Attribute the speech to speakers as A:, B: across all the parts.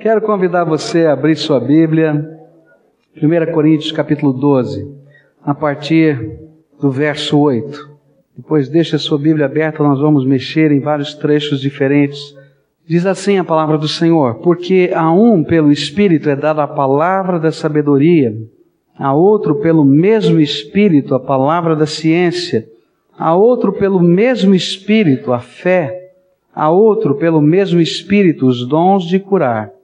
A: Quero convidar você a abrir sua Bíblia, 1 Coríntios capítulo 12, a partir do verso 8. Depois deixe a sua Bíblia aberta, nós vamos mexer em vários trechos diferentes. Diz assim a palavra do Senhor: Porque a um pelo Espírito é dada a palavra da sabedoria, a outro pelo mesmo Espírito a palavra da ciência, a outro pelo mesmo Espírito a fé, a outro pelo mesmo Espírito os dons de curar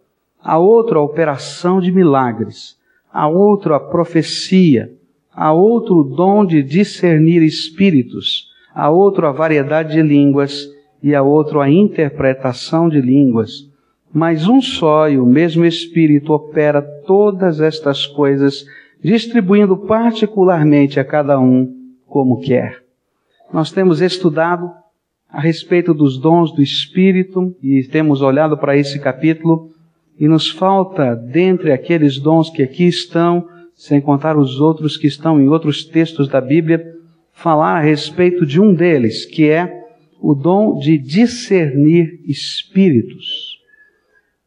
A: a outro a operação de milagres, a outro a profecia, a outro o dom de discernir espíritos, a outro a variedade de línguas e a outro a interpretação de línguas. Mas um só e o mesmo Espírito opera todas estas coisas, distribuindo particularmente a cada um como quer. Nós temos estudado a respeito dos dons do Espírito e temos olhado para esse capítulo e nos falta, dentre aqueles dons que aqui estão, sem contar os outros que estão em outros textos da Bíblia, falar a respeito de um deles, que é o dom de discernir espíritos.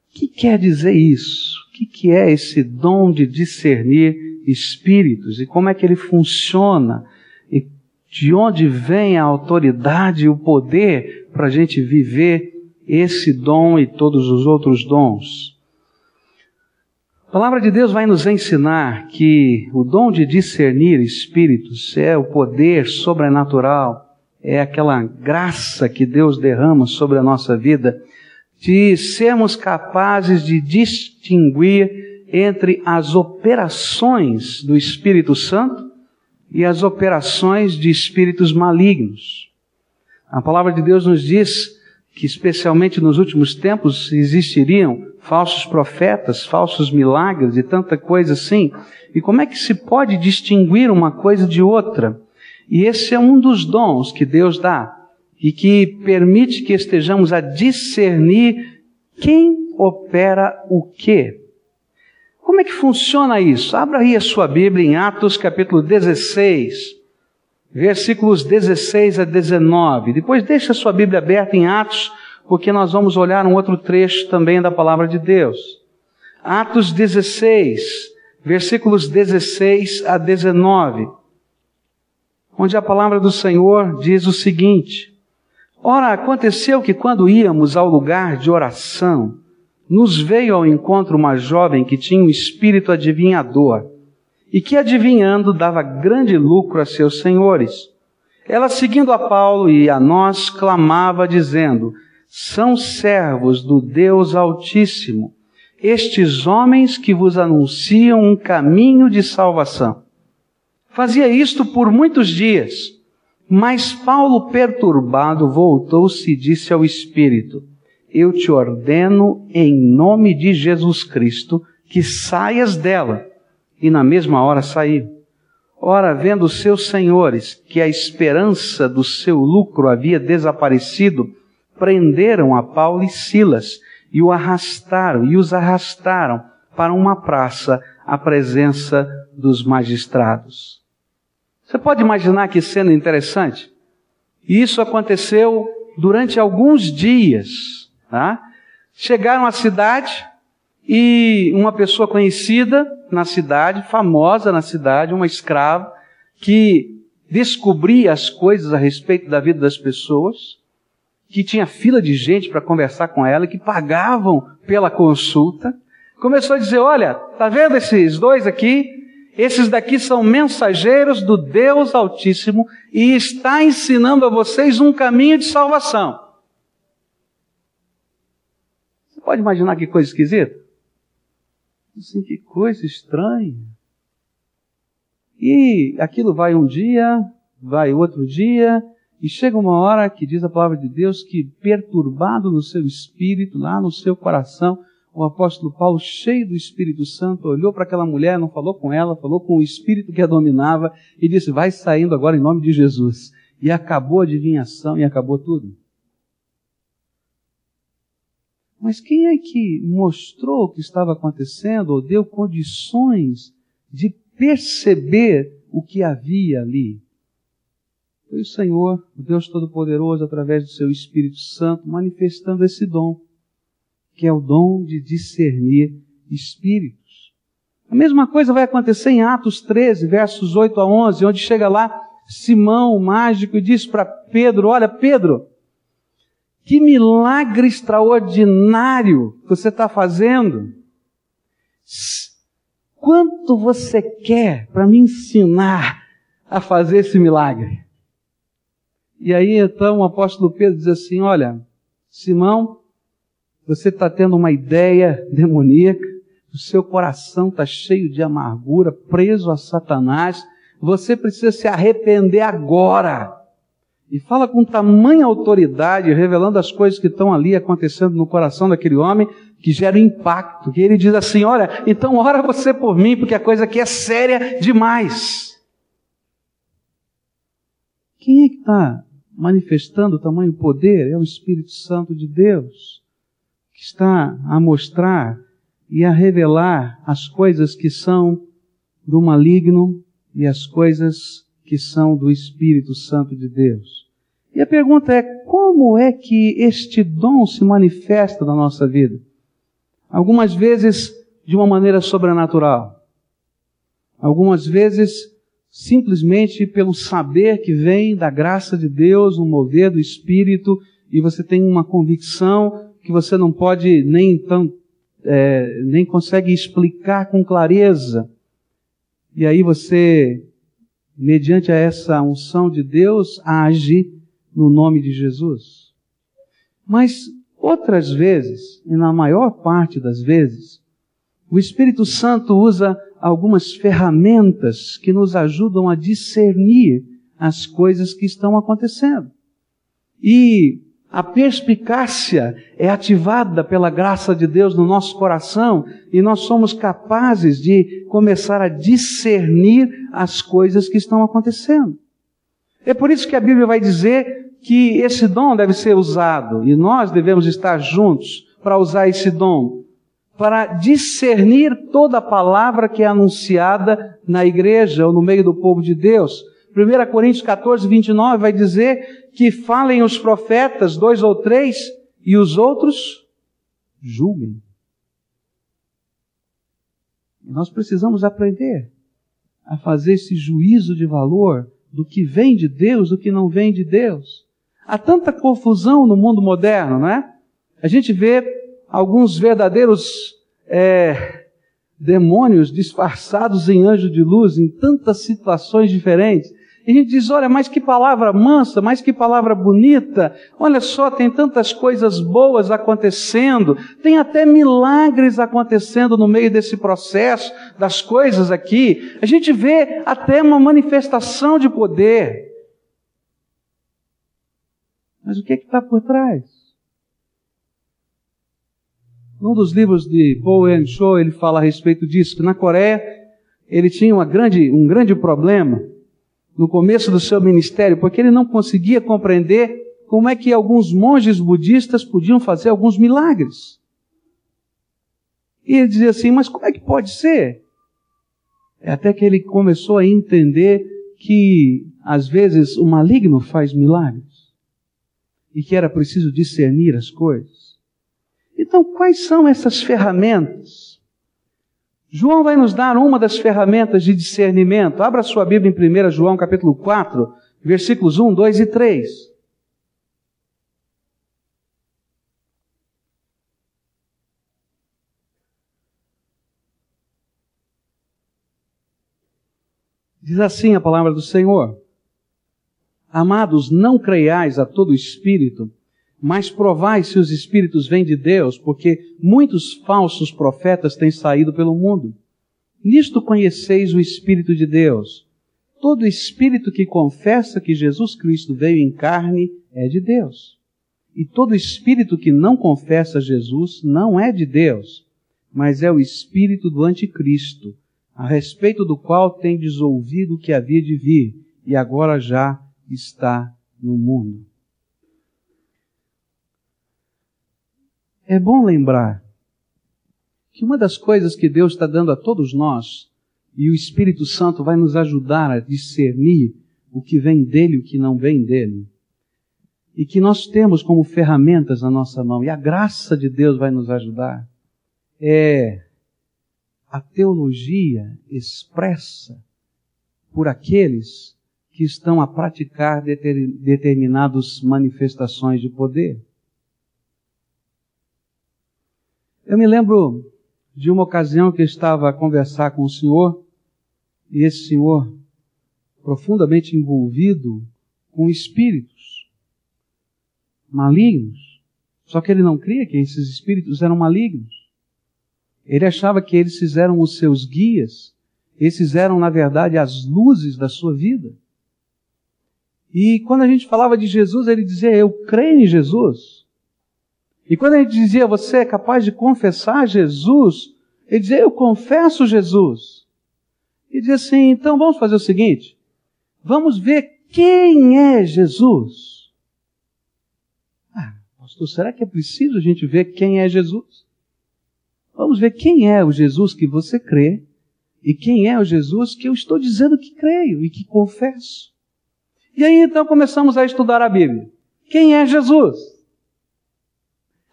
A: O que quer dizer isso? O que, é esse dom de discernir espíritos? E como é que ele funciona? E de onde vem a autoridade e o poder para a gente viver esse dom e todos os outros dons? A palavra de Deus vai nos ensinar que o dom de discernir espíritos é o poder sobrenatural, é aquela graça que Deus derrama sobre a nossa vida, de sermos capazes de distinguir entre as operações do Espírito Santo e as operações de espíritos malignos. A palavra de Deus nos diz que, especialmente nos últimos tempos, existiriam falsos profetas, falsos milagres e tanta coisa assim. E como é que se pode distinguir uma coisa de outra? E esse é um dos dons que Deus dá e que permite que estejamos a discernir quem opera o quê. Como é que funciona isso? Abra aí a sua Bíblia em Atos capítulo 16, versículos 16 a 19. Depois deixa a sua Bíblia aberta em Atos porque nós vamos olhar um outro trecho também da palavra de Deus. Atos 16, versículos 16 a 19, onde a palavra do Senhor diz o seguinte: Ora, aconteceu que quando íamos ao lugar de oração, nos veio ao encontro uma jovem que tinha um espírito adivinhador e que, adivinhando, dava grande lucro a seus senhores. Ela, seguindo a Paulo e a nós, clamava, dizendo: são servos do Deus Altíssimo, estes homens que vos anunciam um caminho de salvação. Fazia isto por muitos dias, mas Paulo, perturbado, voltou-se e disse ao Espírito: Eu te ordeno, em nome de Jesus Cristo, que saias dela. E na mesma hora saiu. Ora, vendo seus senhores que a esperança do seu lucro havia desaparecido, prenderam a Paulo e Silas e o arrastaram e os arrastaram para uma praça à presença dos magistrados. Você pode imaginar que cena interessante? Isso aconteceu durante alguns dias. Tá? Chegaram à cidade e uma pessoa conhecida na cidade, famosa na cidade, uma escrava, que descobria as coisas a respeito da vida das pessoas, que tinha fila de gente para conversar com ela, que pagavam pela consulta, começou a dizer: Olha, tá vendo esses dois aqui? Esses daqui são mensageiros do Deus Altíssimo e está ensinando a vocês um caminho de salvação. Você pode imaginar que coisa esquisita? Assim, que coisa estranha. E aquilo vai um dia, vai outro dia, e chega uma hora que diz a palavra de Deus que, perturbado no seu espírito, lá no seu coração, o apóstolo Paulo, cheio do Espírito Santo, olhou para aquela mulher, não falou com ela, falou com o espírito que a dominava e disse: Vai saindo agora em nome de Jesus. E acabou a adivinhação e acabou tudo. Mas quem é que mostrou o que estava acontecendo ou deu condições de perceber o que havia ali? Foi o Senhor, o Deus Todo-Poderoso, através do seu Espírito Santo, manifestando esse dom, que é o dom de discernir espíritos. A mesma coisa vai acontecer em Atos 13, versos 8 a 11, onde chega lá Simão, o mágico, e diz para Pedro: Olha, Pedro, que milagre extraordinário você está fazendo. Quanto você quer para me ensinar a fazer esse milagre? E aí então o apóstolo Pedro diz assim: Olha, Simão, você está tendo uma ideia demoníaca, o seu coração está cheio de amargura, preso a Satanás, você precisa se arrepender agora. E fala com tamanha autoridade, revelando as coisas que estão ali acontecendo no coração daquele homem, que gera impacto. Que ele diz assim: Olha, então ora você por mim, porque a coisa aqui é séria demais. Quem é que está manifestando o tamanho poder? É o Espírito Santo de Deus, que está a mostrar e a revelar as coisas que são do maligno e as coisas que são do Espírito Santo de Deus. E a pergunta é: como é que este dom se manifesta na nossa vida? Algumas vezes de uma maneira sobrenatural. Algumas vezes simplesmente pelo saber que vem da graça de Deus, um mover do Espírito, e você tem uma convicção que você não pode nem então, é, nem consegue explicar com clareza. E aí você, mediante essa unção de Deus, age no nome de Jesus. Mas outras vezes, e na maior parte das vezes, o Espírito Santo usa algumas ferramentas que nos ajudam a discernir as coisas que estão acontecendo. E a perspicácia é ativada pela graça de Deus no nosso coração e nós somos capazes de começar a discernir as coisas que estão acontecendo. É por isso que a Bíblia vai dizer que esse dom deve ser usado e nós devemos estar juntos para usar esse dom, para discernir toda a palavra que é anunciada na igreja ou no meio do povo de Deus. 1 Coríntios 14, 29 vai dizer que falem os profetas, dois ou três, e os outros julguem. E nós precisamos aprender a fazer esse juízo de valor do que vem de Deus, do que não vem de Deus. Há tanta confusão no mundo moderno, não é? A gente vê alguns verdadeiros é, demônios disfarçados em anjo de luz em tantas situações diferentes. E a gente diz: olha, mas que palavra mansa, mas que palavra bonita. Olha só, tem tantas coisas boas acontecendo, tem até milagres acontecendo no meio desse processo das coisas aqui. A gente vê até uma manifestação de poder. Mas o que é está por trás? Num dos livros de Yen Cho, ele fala a respeito disso, que na Coreia ele tinha grande, um grande problema no começo do seu ministério, porque ele não conseguia compreender como é que alguns monges budistas podiam fazer alguns milagres. E ele dizia assim: Mas como é que pode ser? É até que ele começou a entender que, às vezes, o maligno faz milagres e que era preciso discernir as coisas. Então, quais são essas ferramentas João vai nos dar uma das ferramentas de discernimento. Abra sua Bíblia em 1 João capítulo 4, versículos 1, 2 e 3. Diz assim a palavra do Senhor: Amados, não creiais a todo espírito, mas provai se os espíritos vêm de Deus, porque muitos falsos profetas têm saído pelo mundo. Nisto conheceis o Espírito de Deus. Todo espírito que confessa que Jesus Cristo veio em carne é de Deus. E todo espírito que não confessa Jesus não é de Deus, mas é o espírito do anticristo, a respeito do qual tendes ouvido que havia de vir, e agora já está no mundo. É bom lembrar que uma das coisas que Deus está dando a todos nós, e o Espírito Santo vai nos ajudar a discernir o que vem dele e o que não vem dele, e que nós temos como ferramentas na nossa mão, e a graça de Deus vai nos ajudar, é a teologia expressa por aqueles que estão a praticar determinadas manifestações de poder. Eu me lembro de uma ocasião que eu estava a conversar com o senhor, e esse senhor, profundamente envolvido com espíritos malignos, só que ele não cria que esses espíritos eram malignos. Ele achava que eles fizeram os seus guias, esses eram, na verdade, as luzes da sua vida. E quando a gente falava de Jesus, ele dizia: Eu creio em Jesus. E quando gente dizia: Você é capaz de confessar Jesus? Ele dizia: Eu confesso Jesus. E dizia assim: Então vamos fazer o seguinte: Vamos ver quem é Jesus. Ah, pastor, será que é preciso a gente ver quem é Jesus? Vamos ver quem é o Jesus que você crê e quem é o Jesus que eu estou dizendo que creio e que confesso. E aí então começamos a estudar a Bíblia. Quem é Jesus?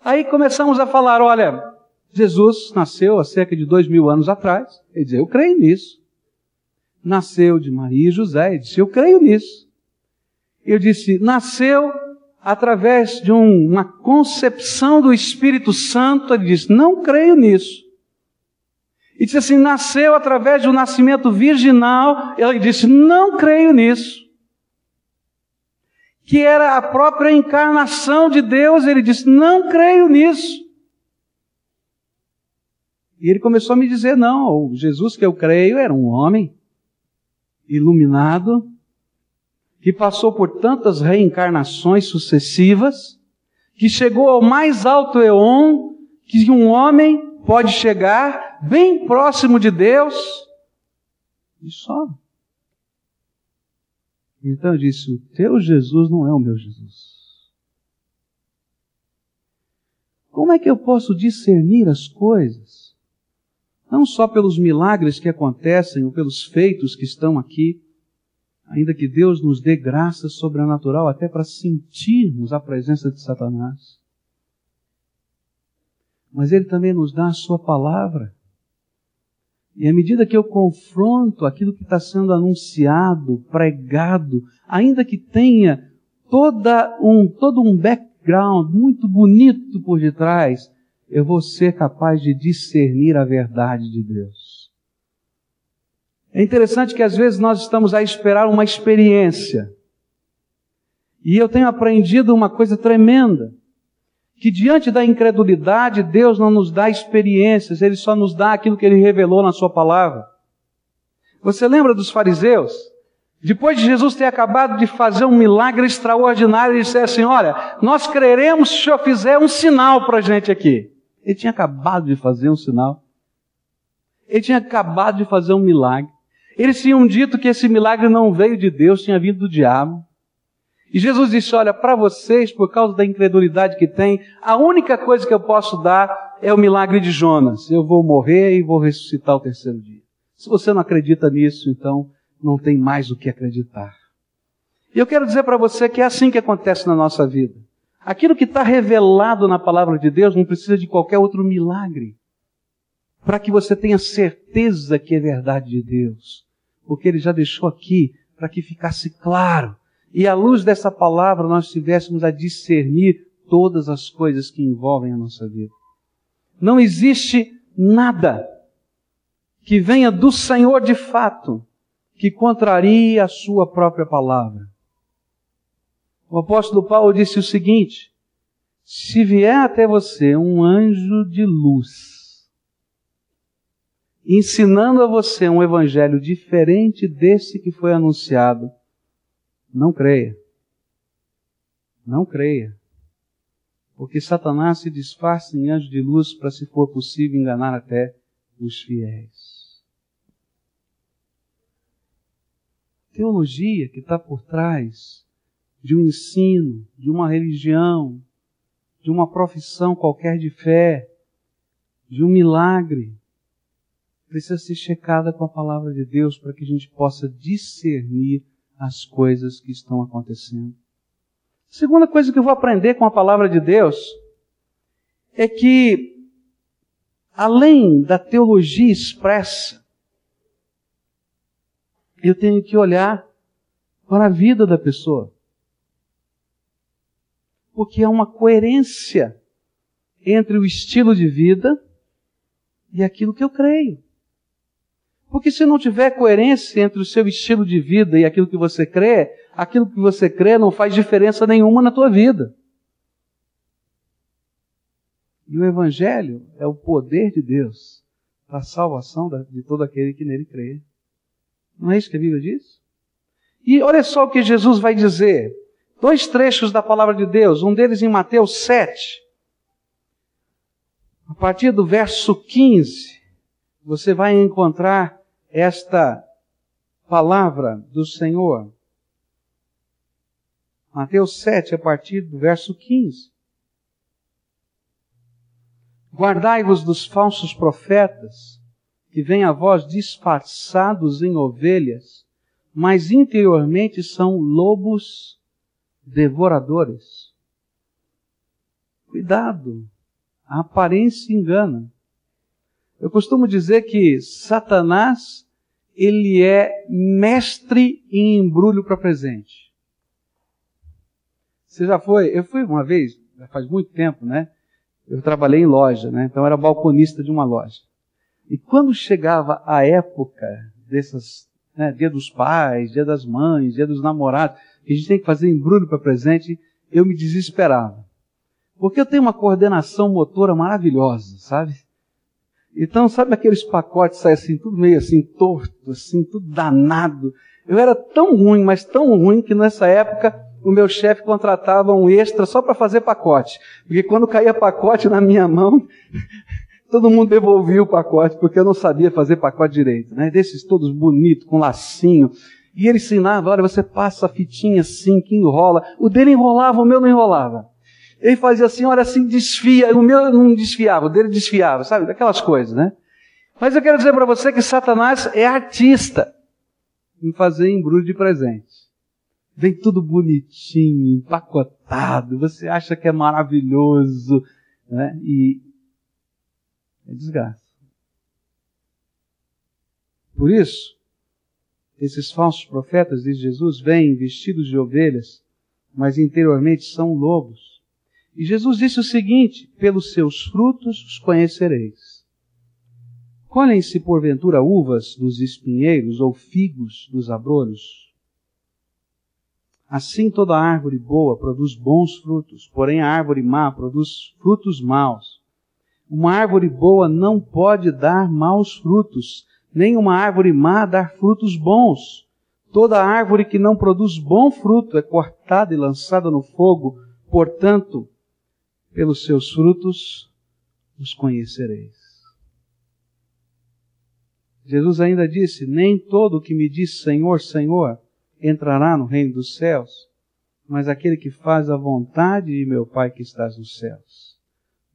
A: Aí começamos a falar: olha, Jesus nasceu há cerca de dois mil anos atrás. Ele dizia: eu creio nisso. Nasceu de Maria e José. Ele disse: eu creio nisso. Eu disse: nasceu através de um, uma concepção do Espírito Santo, ele diz: Não creio nisso. E disse assim: nasceu através do nascimento virginal. Ele disse: Não creio nisso. Que era a própria encarnação de Deus. Ele disse: Não creio nisso. E ele começou a me dizer: Não, o Jesus que eu creio era um homem iluminado, que passou por tantas reencarnações sucessivas, que chegou ao mais alto eon que um homem pode chegar, bem próximo de Deus, e só. Então eu disse: O teu Jesus não é o meu Jesus. Como é que eu posso discernir as coisas? Não só pelos milagres que acontecem ou pelos feitos que estão aqui, ainda que Deus nos dê graça sobrenatural até para sentirmos a presença de Satanás. Mas Ele também nos dá a Sua palavra. E à medida que eu confronto aquilo que está sendo anunciado, pregado, ainda que tenha toda um, todo um background muito bonito por detrás, eu vou ser capaz de discernir a verdade de Deus. É interessante que às vezes nós estamos a esperar uma experiência. E eu tenho aprendido uma coisa tremenda. Que diante da incredulidade, Deus não nos dá experiências, Ele só nos dá aquilo que Ele revelou na Sua palavra. Você lembra dos fariseus? Depois de Jesus ter acabado de fazer um milagre extraordinário, ele disse assim: Olha, nós creremos se o Senhor fizer um sinal para a gente aqui. Ele tinha acabado de fazer um sinal. Ele tinha acabado de fazer um milagre. Eles tinham dito que esse milagre não veio de Deus, tinha vindo do diabo. E Jesus disse: Olha, para vocês, por causa da incredulidade que tem, a única coisa que eu posso dar é o milagre de Jonas. Eu vou morrer e vou ressuscitar o terceiro dia. Se você não acredita nisso, então não tem mais o que acreditar. E eu quero dizer para você que é assim que acontece na nossa vida. Aquilo que está revelado na palavra de Deus não precisa de qualquer outro milagre. Para que você tenha certeza que é verdade de Deus porque ele já deixou aqui para que ficasse claro. E à luz dessa palavra nós tivéssemos a discernir todas as coisas que envolvem a nossa vida. Não existe nada que venha do Senhor de fato que contrarie a sua própria palavra. O apóstolo Paulo disse o seguinte: se vier até você um anjo de luz, ensinando a você um evangelho diferente desse que foi anunciado, não creia. Não creia. Porque Satanás se disfarça em anjo de luz para, se for possível, enganar até os fiéis. Teologia que está por trás de um ensino, de uma religião, de uma profissão qualquer de fé, de um milagre, precisa ser checada com a palavra de Deus para que a gente possa discernir as coisas que estão acontecendo. Segunda coisa que eu vou aprender com a palavra de Deus é que, além da teologia expressa, eu tenho que olhar para a vida da pessoa. Porque há uma coerência entre o estilo de vida e aquilo que eu creio. Porque se não tiver coerência entre o seu estilo de vida e aquilo que você crê, aquilo que você crê não faz diferença nenhuma na tua vida. E o Evangelho é o poder de Deus para a salvação de todo aquele que nele crê. Não é isso que a Bíblia diz? E olha só o que Jesus vai dizer. Dois trechos da palavra de Deus, um deles em Mateus 7. A partir do verso 15, você vai encontrar esta palavra do Senhor. Mateus 7, a partir do verso 15. Guardai-vos dos falsos profetas, que vêm a vós disfarçados em ovelhas, mas interiormente são lobos devoradores. Cuidado, a aparência engana. Eu costumo dizer que Satanás, ele é mestre em embrulho para presente. Você já foi? Eu fui uma vez, faz muito tempo, né? Eu trabalhei em loja, né? Então era balconista de uma loja. E quando chegava a época dessas, né, dia dos pais, dia das mães, dia dos namorados, que a gente tem que fazer embrulho para presente, eu me desesperava. Porque eu tenho uma coordenação motora maravilhosa, sabe? Então, sabe aqueles pacotes saem assim, tudo meio assim, torto, assim, tudo danado. Eu era tão ruim, mas tão ruim, que nessa época o meu chefe contratava um extra só para fazer pacote. Porque quando caía pacote na minha mão, todo mundo devolvia o pacote, porque eu não sabia fazer pacote direito, né? Desses todos bonitos, com lacinho. E ele ensinava, olha, você passa a fitinha assim, que enrola. O dele enrolava, o meu não enrolava. Ele fazia assim, olha assim, desfia. O meu não desfiava, o dele desfiava, sabe? Aquelas coisas, né? Mas eu quero dizer para você que Satanás é artista em fazer embrulho de presente. Vem tudo bonitinho, empacotado, você acha que é maravilhoso, né? E é desgaste. Por isso, esses falsos profetas, diz Jesus, vêm vestidos de ovelhas, mas interiormente são lobos. E Jesus disse o seguinte: pelos seus frutos os conhecereis. Colhem-se porventura uvas dos espinheiros ou figos dos abrolhos? Assim toda árvore boa produz bons frutos, porém a árvore má produz frutos maus. Uma árvore boa não pode dar maus frutos, nem uma árvore má dar frutos bons. Toda árvore que não produz bom fruto é cortada e lançada no fogo. Portanto, pelos seus frutos os conhecereis. Jesus ainda disse: Nem todo o que me diz Senhor, Senhor entrará no reino dos céus, mas aquele que faz a vontade de meu Pai que estás nos céus.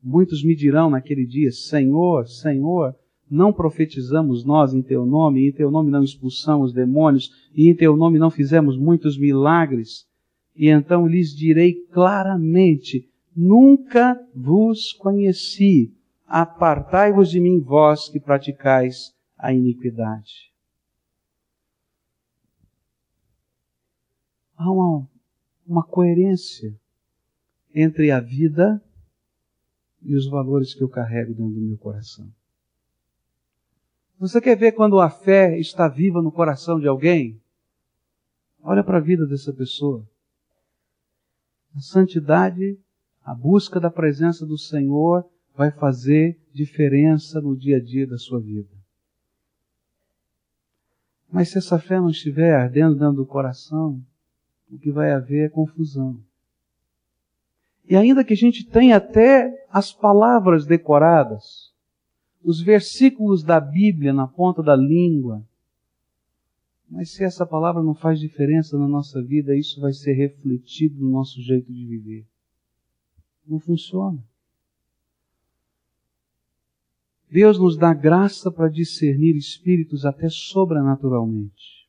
A: Muitos me dirão naquele dia: Senhor, Senhor, não profetizamos nós em teu nome, e em teu nome não expulsamos demônios, e em teu nome não fizemos muitos milagres. E então lhes direi claramente: Nunca vos conheci. Apartai-vos de mim, vós que praticais a iniquidade. Há uma, uma coerência entre a vida e os valores que eu carrego dentro do meu coração. Você quer ver quando a fé está viva no coração de alguém? Olha para a vida dessa pessoa. A santidade a busca da presença do Senhor vai fazer diferença no dia a dia da sua vida. Mas se essa fé não estiver ardendo dentro do coração, o que vai haver é confusão. E ainda que a gente tenha até as palavras decoradas, os versículos da Bíblia na ponta da língua, mas se essa palavra não faz diferença na nossa vida, isso vai ser refletido no nosso jeito de viver. Não funciona. Deus nos dá graça para discernir espíritos até sobrenaturalmente.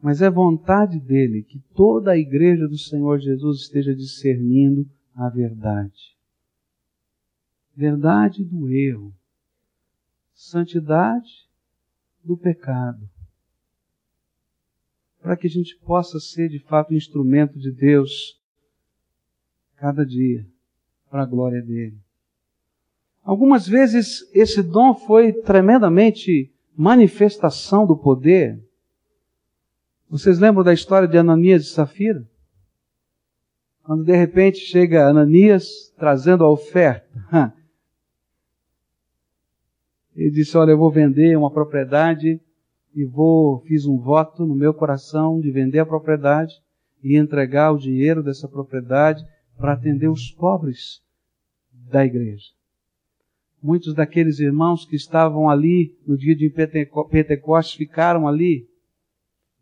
A: Mas é vontade dele que toda a igreja do Senhor Jesus esteja discernindo a verdade. Verdade do erro. Santidade do pecado. Para que a gente possa ser de fato instrumento de Deus cada dia, para a glória dele. Algumas vezes esse dom foi tremendamente manifestação do poder. Vocês lembram da história de Ananias e Safira? Quando de repente chega Ananias trazendo a oferta. Ele disse: Olha, eu vou vender uma propriedade e vou, fiz um voto no meu coração de vender a propriedade e entregar o dinheiro dessa propriedade para atender os pobres da igreja muitos daqueles irmãos que estavam ali no dia de Pentecostes ficaram ali.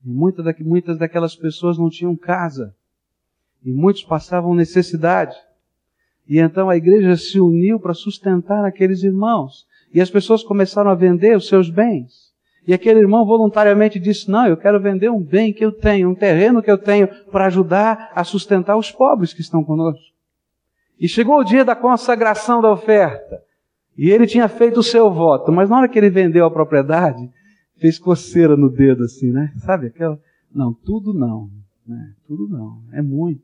A: E muitas, da, muitas daquelas pessoas não tinham casa. E muitos passavam necessidade. E então a igreja se uniu para sustentar aqueles irmãos. E as pessoas começaram a vender os seus bens. E aquele irmão voluntariamente disse: Não, eu quero vender um bem que eu tenho, um terreno que eu tenho, para ajudar a sustentar os pobres que estão conosco. E chegou o dia da consagração da oferta. E ele tinha feito o seu voto, mas na hora que ele vendeu a propriedade, fez coceira no dedo assim, né? Sabe aquela? Não, tudo não. Né? Tudo não. É muito.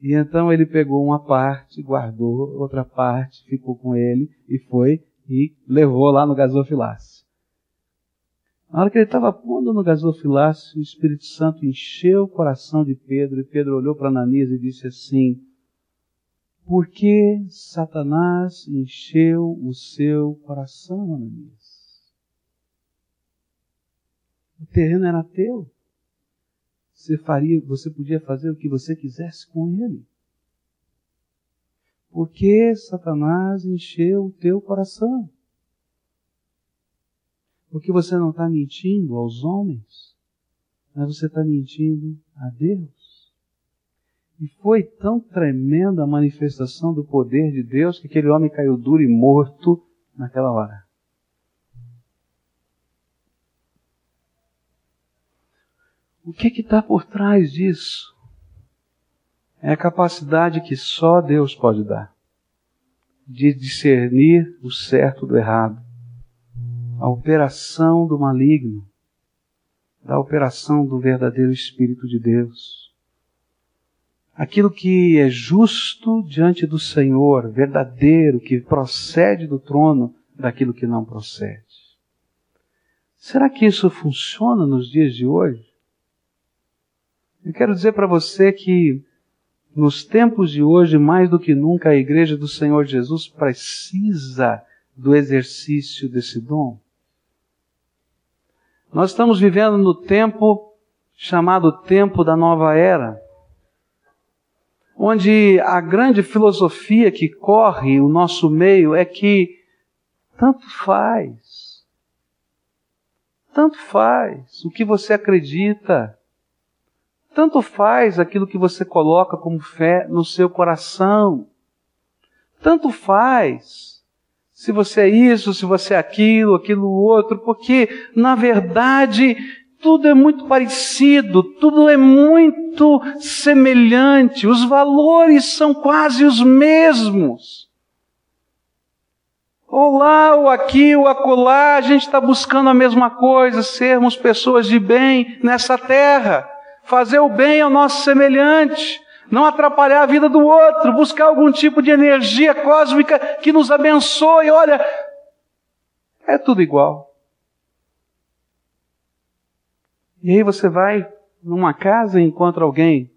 A: E então ele pegou uma parte, guardou, outra parte ficou com ele e foi e levou lá no gasofilácio. Na hora que ele estava pondo no gasofilácio, o Espírito Santo encheu o coração de Pedro e Pedro olhou para Ananias e disse assim: porque Satanás encheu o seu coração, Ananias. O terreno era teu. Você faria, você podia fazer o que você quisesse com ele. Porque Satanás encheu o teu coração. Porque você não está mentindo aos homens, mas você está mentindo a Deus. E foi tão tremenda a manifestação do poder de Deus que aquele homem caiu duro e morto naquela hora. O que está por trás disso? É a capacidade que só Deus pode dar de discernir o certo do errado, a operação do maligno, da operação do verdadeiro Espírito de Deus aquilo que é justo diante do Senhor, verdadeiro, que procede do trono, daquilo que não procede. Será que isso funciona nos dias de hoje? Eu quero dizer para você que nos tempos de hoje, mais do que nunca, a igreja do Senhor Jesus precisa do exercício desse dom. Nós estamos vivendo no tempo chamado tempo da nova era onde a grande filosofia que corre o nosso meio é que tanto faz, tanto faz o que você acredita, tanto faz aquilo que você coloca como fé no seu coração, tanto faz se você é isso, se você é aquilo, aquilo outro, porque na verdade tudo é muito parecido, tudo é muito semelhante, os valores são quase os mesmos. Ou lá, aqui, ou acolá, a gente está buscando a mesma coisa, sermos pessoas de bem nessa terra, fazer o bem ao nosso semelhante, não atrapalhar a vida do outro, buscar algum tipo de energia cósmica que nos abençoe. Olha, é tudo igual. E aí você vai numa casa e encontra alguém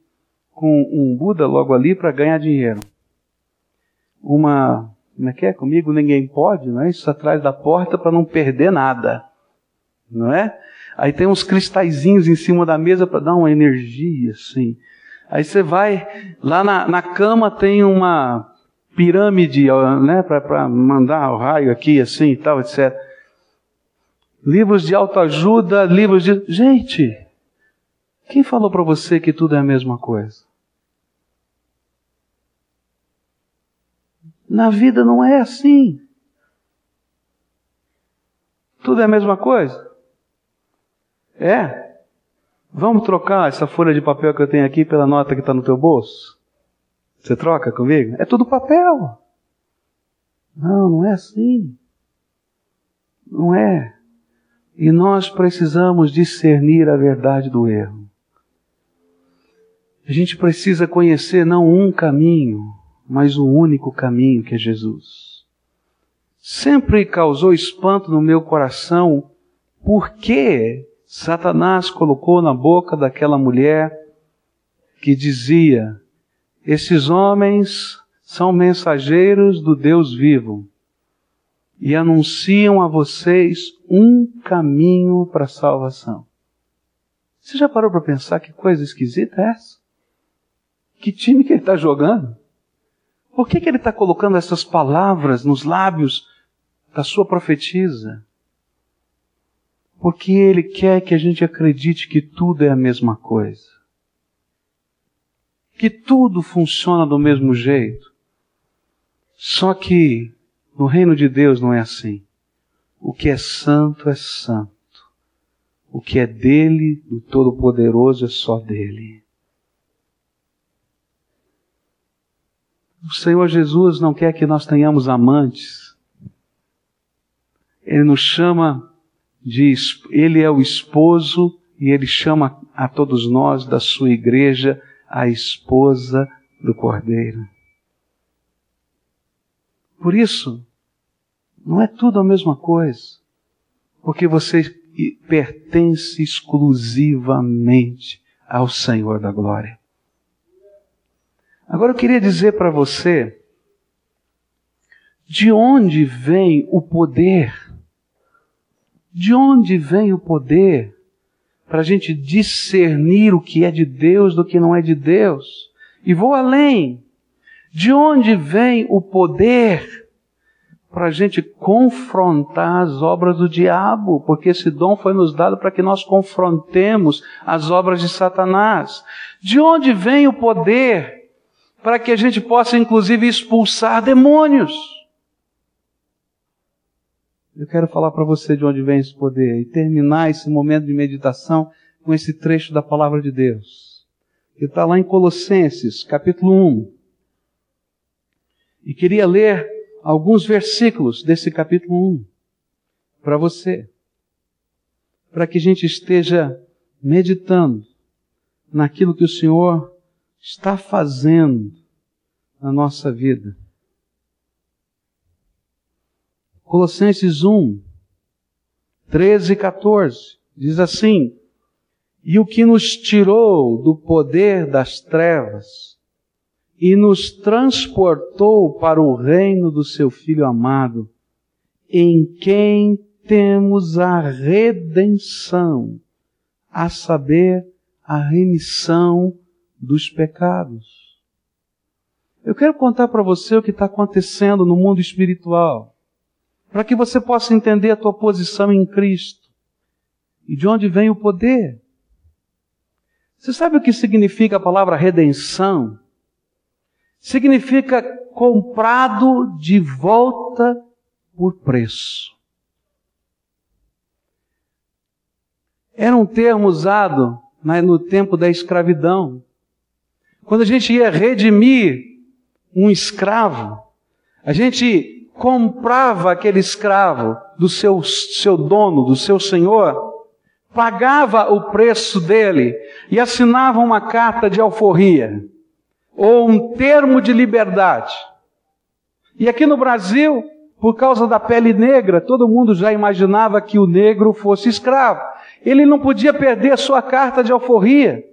A: com um Buda logo ali para ganhar dinheiro. Uma, como é que é? Comigo ninguém pode, não é? Isso atrás da porta para não perder nada, não é? Aí tem uns cristalzinhos em cima da mesa para dar uma energia, assim. Aí você vai, lá na, na cama tem uma pirâmide, né, para mandar o raio aqui, assim e tal, etc livros de autoajuda, livros de. Gente, quem falou para você que tudo é a mesma coisa? Na vida não é assim. Tudo é a mesma coisa? É. Vamos trocar essa folha de papel que eu tenho aqui pela nota que está no teu bolso? Você troca comigo? É tudo papel. Não, não é assim. Não é. E nós precisamos discernir a verdade do erro. A gente precisa conhecer não um caminho, mas o único caminho que é Jesus. Sempre causou espanto no meu coração porque Satanás colocou na boca daquela mulher que dizia: Esses homens são mensageiros do Deus vivo e anunciam a vocês um caminho para a salvação. Você já parou para pensar que coisa esquisita é essa? Que time que ele está jogando? Por que, que ele está colocando essas palavras nos lábios da sua profetisa? Porque ele quer que a gente acredite que tudo é a mesma coisa. Que tudo funciona do mesmo jeito. Só que no reino de Deus não é assim. O que é santo é santo. O que é dele, do Todo-Poderoso, é só dele. O Senhor Jesus não quer que nós tenhamos amantes. Ele nos chama de. Ele é o esposo e ele chama a todos nós da sua igreja a esposa do Cordeiro. Por isso, não é tudo a mesma coisa, porque você pertence exclusivamente ao Senhor da glória. Agora eu queria dizer para você de onde vem o poder? De onde vem o poder para a gente discernir o que é de Deus do que não é de Deus? E vou além. De onde vem o poder para a gente confrontar as obras do diabo? Porque esse dom foi nos dado para que nós confrontemos as obras de Satanás. De onde vem o poder para que a gente possa, inclusive, expulsar demônios? Eu quero falar para você de onde vem esse poder e terminar esse momento de meditação com esse trecho da palavra de Deus. Que está lá em Colossenses, capítulo 1. E queria ler alguns versículos desse capítulo 1 para você, para que a gente esteja meditando naquilo que o Senhor está fazendo na nossa vida. Colossenses 1, 13 e 14, diz assim: E o que nos tirou do poder das trevas e nos transportou para o reino do seu Filho amado, em quem temos a redenção, a saber, a remissão dos pecados. Eu quero contar para você o que está acontecendo no mundo espiritual, para que você possa entender a tua posição em Cristo e de onde vem o poder. Você sabe o que significa a palavra redenção? Significa comprado de volta por preço. Era um termo usado no tempo da escravidão. Quando a gente ia redimir um escravo, a gente comprava aquele escravo do seu, seu dono, do seu senhor, pagava o preço dele e assinava uma carta de alforria ou um termo de liberdade. E aqui no Brasil, por causa da pele negra, todo mundo já imaginava que o negro fosse escravo. Ele não podia perder a sua carta de alforria.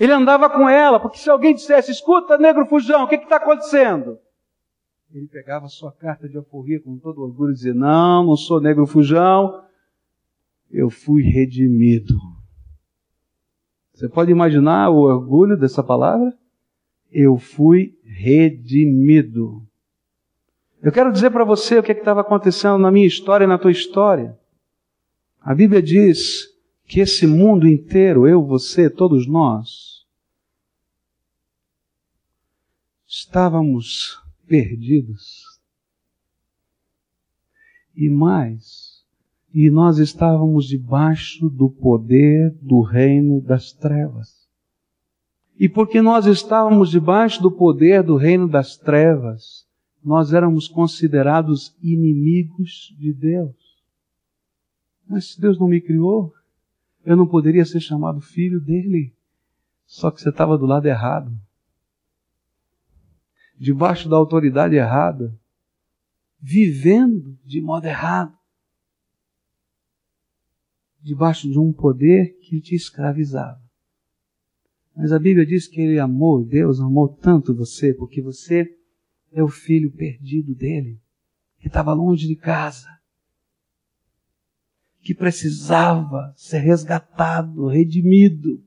A: Ele andava com ela, porque se alguém dissesse, escuta, negro fujão, o que está acontecendo? Ele pegava sua carta de alforria com todo orgulho e dizia, não, não sou negro fujão, eu fui redimido. Você pode imaginar o orgulho dessa palavra? Eu fui redimido. Eu quero dizer para você o que é estava acontecendo na minha história e na tua história. A Bíblia diz que esse mundo inteiro, eu, você, todos nós, estávamos perdidos. E mais, E nós estávamos debaixo do poder do reino das trevas. E porque nós estávamos debaixo do poder do reino das trevas, nós éramos considerados inimigos de Deus. Mas se Deus não me criou, eu não poderia ser chamado filho dele. Só que você estava do lado errado. Debaixo da autoridade errada. Vivendo de modo errado. Debaixo de um poder que te escravizava. Mas a Bíblia diz que ele amou, Deus amou tanto você, porque você é o filho perdido dele, que estava longe de casa, que precisava ser resgatado, redimido.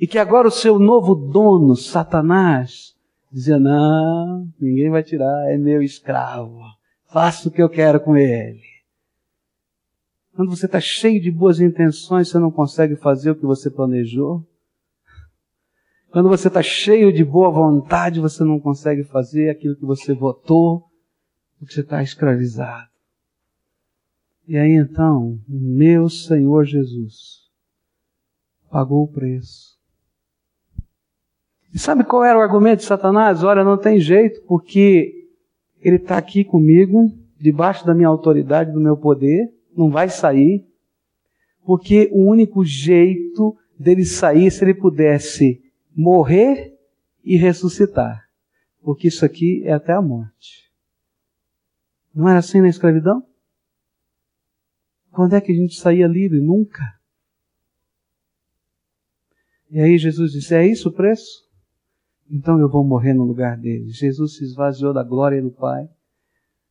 A: E que agora o seu novo dono, Satanás, dizia: Não, ninguém vai tirar, é meu escravo, faço o que eu quero com ele. Quando você está cheio de boas intenções, você não consegue fazer o que você planejou. Quando você está cheio de boa vontade, você não consegue fazer aquilo que você votou, porque você está escravizado. E aí então, o meu Senhor Jesus pagou o preço. E sabe qual era o argumento de Satanás? Olha, não tem jeito, porque ele está aqui comigo, debaixo da minha autoridade, do meu poder, não vai sair, porque o único jeito dele sair, se ele pudesse morrer e ressuscitar. Porque isso aqui é até a morte. Não era assim na escravidão? Quando é que a gente saía livre? Nunca. E aí Jesus disse: É isso o preço? Então eu vou morrer no lugar dele. Jesus se esvaziou da glória do Pai.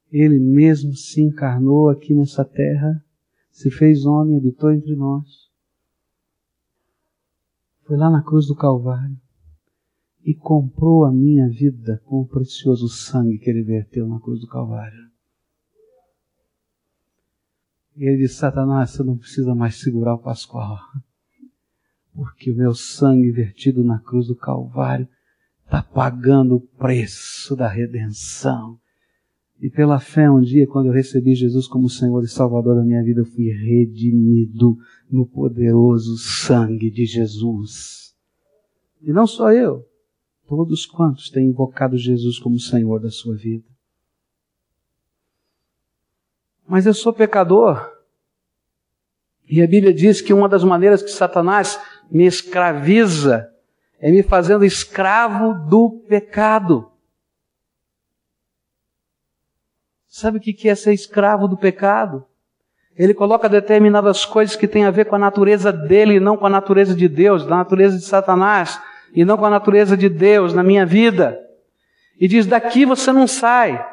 A: Ele mesmo se encarnou aqui nessa terra, se fez homem, habitou entre nós foi lá na cruz do Calvário e comprou a minha vida com o precioso sangue que ele verteu na cruz do Calvário. E ele disse: Satanás, você não precisa mais segurar o Pascoal, porque o meu sangue vertido na cruz do Calvário está pagando o preço da redenção. E pela fé, um dia, quando eu recebi Jesus como Senhor e Salvador da minha vida, eu fui redimido no poderoso sangue de Jesus. E não só eu, todos quantos têm invocado Jesus como Senhor da sua vida. Mas eu sou pecador. E a Bíblia diz que uma das maneiras que Satanás me escraviza é me fazendo escravo do pecado. Sabe o que é ser escravo do pecado? Ele coloca determinadas coisas que têm a ver com a natureza dele e não com a natureza de Deus, da natureza de Satanás e não com a natureza de Deus na minha vida. E diz: daqui você não sai.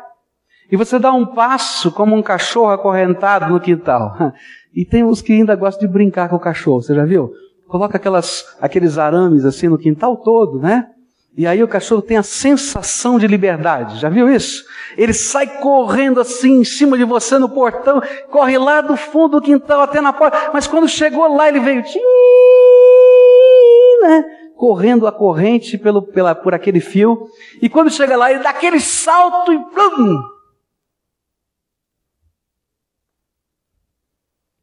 A: E você dá um passo como um cachorro acorrentado no quintal. E tem uns que ainda gostam de brincar com o cachorro, você já viu? Coloca aquelas, aqueles arames assim no quintal todo, né? E aí o cachorro tem a sensação de liberdade. Já viu isso? Ele sai correndo assim em cima de você no portão, corre lá do fundo do quintal até na porta, mas quando chegou lá ele veio né? correndo a corrente pelo, pela, por aquele fio, e quando chega lá ele dá aquele salto e plum!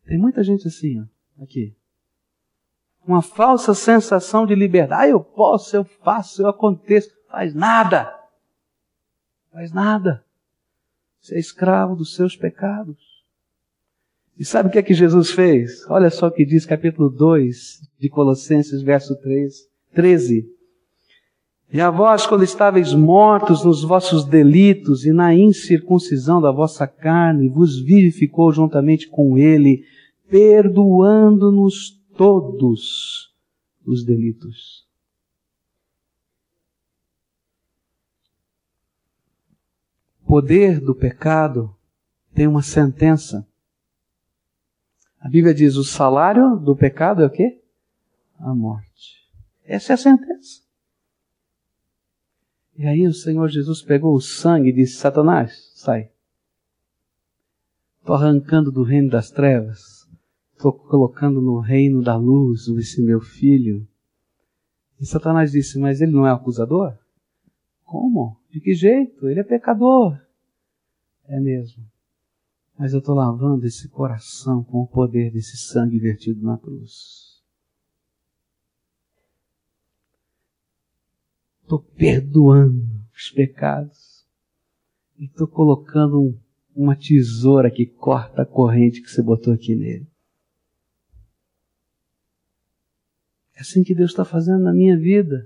A: Tem muita gente assim, ó, aqui uma falsa sensação de liberdade. Ah, eu posso, eu faço, eu aconteço. Faz nada. Faz nada. Você é escravo dos seus pecados. E sabe o que é que Jesus fez? Olha só o que diz capítulo 2 de Colossenses, verso 3, 13. E a vós, quando estáveis mortos nos vossos delitos e na incircuncisão da vossa carne, vos vivificou juntamente com ele, perdoando-nos todos os delitos. O poder do pecado tem uma sentença. A Bíblia diz: o salário do pecado é o quê? A morte. Essa é a sentença. E aí o Senhor Jesus pegou o sangue e disse: Satanás, sai. Estou arrancando do reino das trevas estou colocando no reino da luz esse meu filho. E Satanás disse: Mas ele não é acusador? Como? De que jeito? Ele é pecador. É mesmo. Mas eu estou lavando esse coração com o poder desse sangue vertido na cruz. Estou perdoando os pecados. E estou colocando um, uma tesoura que corta a corrente que você botou aqui nele. É assim que Deus está fazendo na minha vida.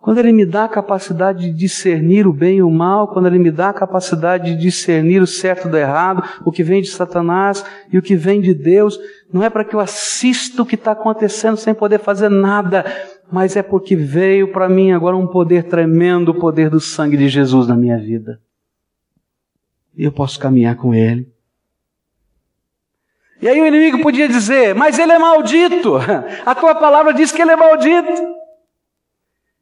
A: Quando Ele me dá a capacidade de discernir o bem e o mal, quando Ele me dá a capacidade de discernir o certo do errado, o que vem de Satanás e o que vem de Deus, não é para que eu assista o que está acontecendo sem poder fazer nada, mas é porque veio para mim agora um poder tremendo, o poder do sangue de Jesus na minha vida. E eu posso caminhar com Ele. E aí o inimigo podia dizer, mas ele é maldito. A tua palavra diz que ele é maldito.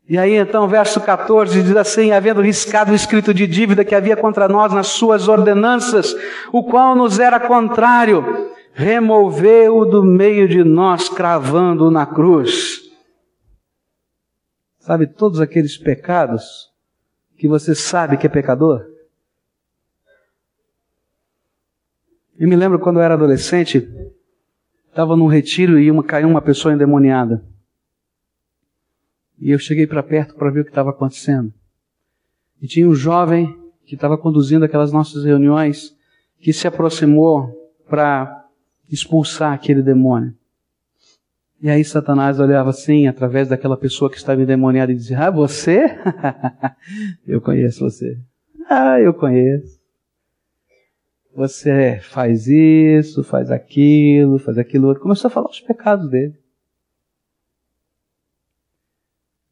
A: E aí então, verso 14 diz assim: havendo riscado o escrito de dívida que havia contra nós nas suas ordenanças, o qual nos era contrário, removeu-o do meio de nós, cravando-o na cruz. Sabe todos aqueles pecados que você sabe que é pecador? Eu me lembro quando eu era adolescente, estava num retiro e uma, caiu uma pessoa endemoniada. E eu cheguei para perto para ver o que estava acontecendo. E tinha um jovem que estava conduzindo aquelas nossas reuniões que se aproximou para expulsar aquele demônio. E aí Satanás olhava assim, através daquela pessoa que estava endemoniada, e dizia: Ah, você? eu conheço você. Ah, eu conheço. Você faz isso, faz aquilo, faz aquilo outro. Começou a falar os pecados dele.